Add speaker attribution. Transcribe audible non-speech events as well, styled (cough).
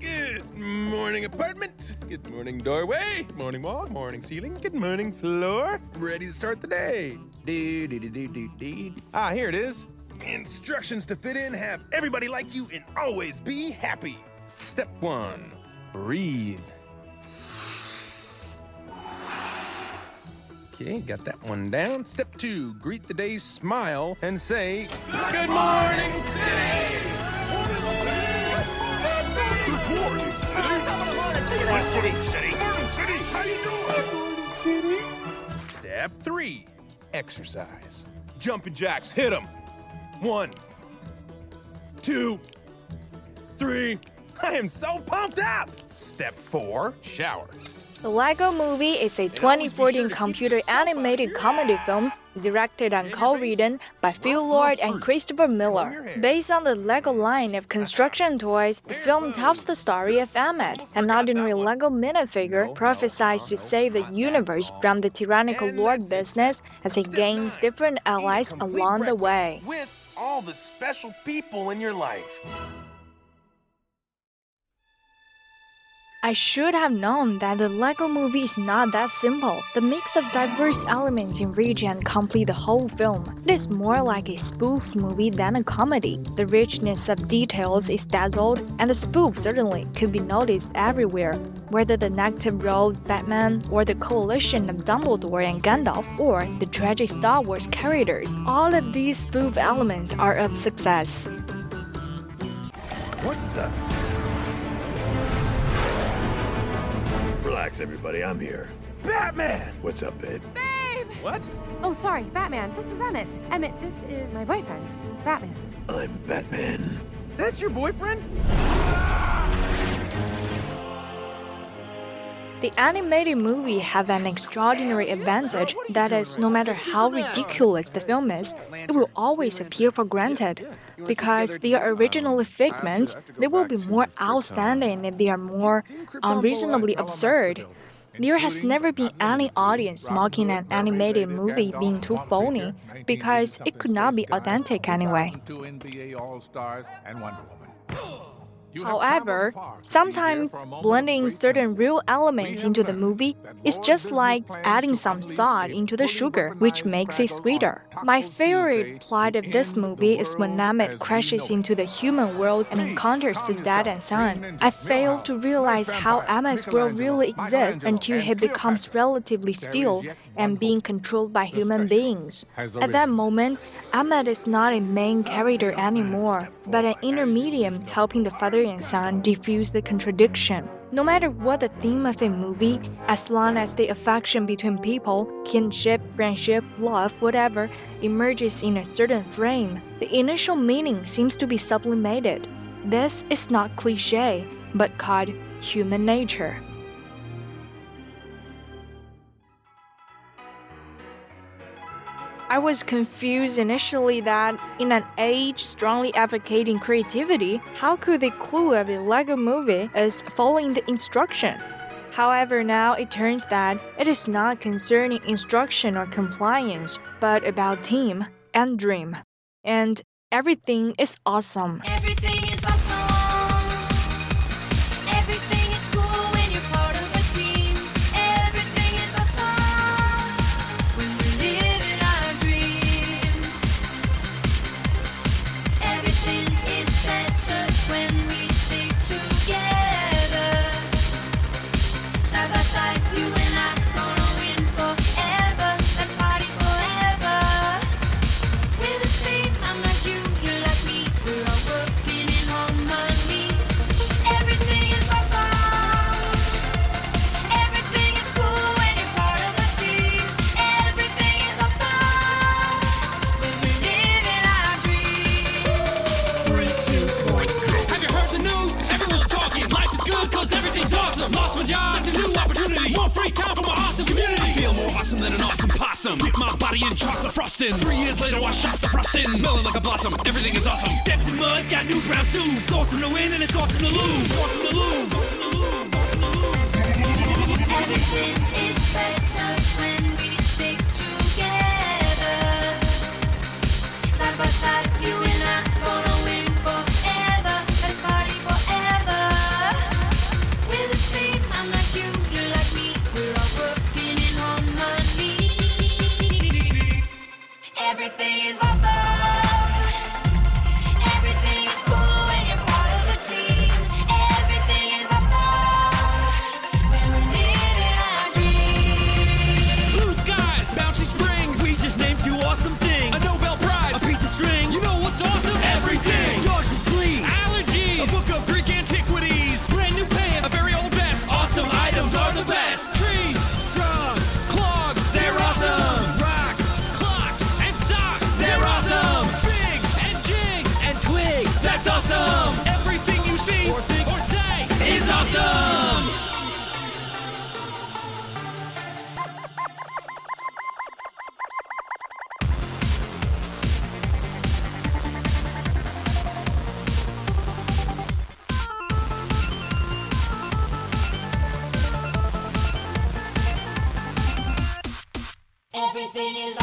Speaker 1: Good morning, apartment. Good morning, doorway. Morning wall. Morning ceiling. Good morning, floor. Ready to start the day. Ah, here it is. Instructions to fit in, have everybody like you, and always be happy. Step one breathe. Okay, got that one down. Step two greet the day, smile, and say, Good morning, city!
Speaker 2: City, city. Morning, city. How you doing?
Speaker 1: Step three exercise. Jumping jacks, hit them. One, two, three. (laughs) I am so pumped up. Step four shower.
Speaker 3: The Lego Movie is a 2014 computer animated comedy film directed and co-written by Phil Lord and Christopher Miller. Based on the Lego line of construction toys, the film tells the story of Emmett, an ordinary Lego minifigure prophesies to save the universe from the tyrannical Lord business as he gains different allies along the way.
Speaker 1: With all the special people in your life.
Speaker 3: I should have known that the Lego movie is not that simple. The mix of diverse elements in and complete the whole film. It is more like a spoof movie than a comedy. The richness of details is dazzled, and the spoof certainly could be noticed everywhere. Whether the negative role Batman, or the coalition of Dumbledore and Gandalf, or the tragic Star Wars characters, all of these spoof elements are of success.
Speaker 2: What the? Relax, everybody. I'm here.
Speaker 1: Batman!
Speaker 2: What's up, babe?
Speaker 4: Babe!
Speaker 1: What?
Speaker 4: Oh, sorry, Batman. This is Emmett. Emmett, this is my boyfriend, Batman.
Speaker 2: I'm Batman.
Speaker 1: That's your boyfriend?
Speaker 3: The animated movie have an extraordinary advantage that is no matter how ridiculous the film is, it will always appear for granted. Because they are originally figments, they will be more outstanding if they are more unreasonably absurd. There has never been any audience mocking an animated movie being too phony, because it could not be authentic anyway. However,
Speaker 5: traveled far to be here
Speaker 3: sometimes
Speaker 5: for a moment of
Speaker 3: blending certain real elements into the movie is just like adding some salt into the sugar, which makes it sweeter. My favorite plot of this movie is when
Speaker 5: Emmett
Speaker 3: crashes into the human world and encounters the dad and son. I failed to realize how Emmett's world really exists until he becomes relatively still and being controlled by human beings. At that moment, Emmett is not a main character anymore, but an inner medium helping the father and son diffuse the contradiction. No matter what the theme of a movie, as long as the affection between people, kinship, friendship, love, whatever, emerges in a certain frame, the initial meaning seems to be sublimated. This is not cliche, but called human nature. I was confused initially that, in an age strongly advocating creativity, how could the clue of the Lego movie is following the instruction? However, now it turns that it is not concerning instruction or compliance, but about team and dream. And everything is awesome.
Speaker 6: Everything is awesome.
Speaker 7: Dip my body in chocolate frosting. Three years later, I shot the frosting. Smelling like a blossom. Everything is awesome. Stepped in mud, got new brown shoes. Awesome to win and it's awesome to lose. Awesome to lose. Awesome to lose.
Speaker 6: Everything is.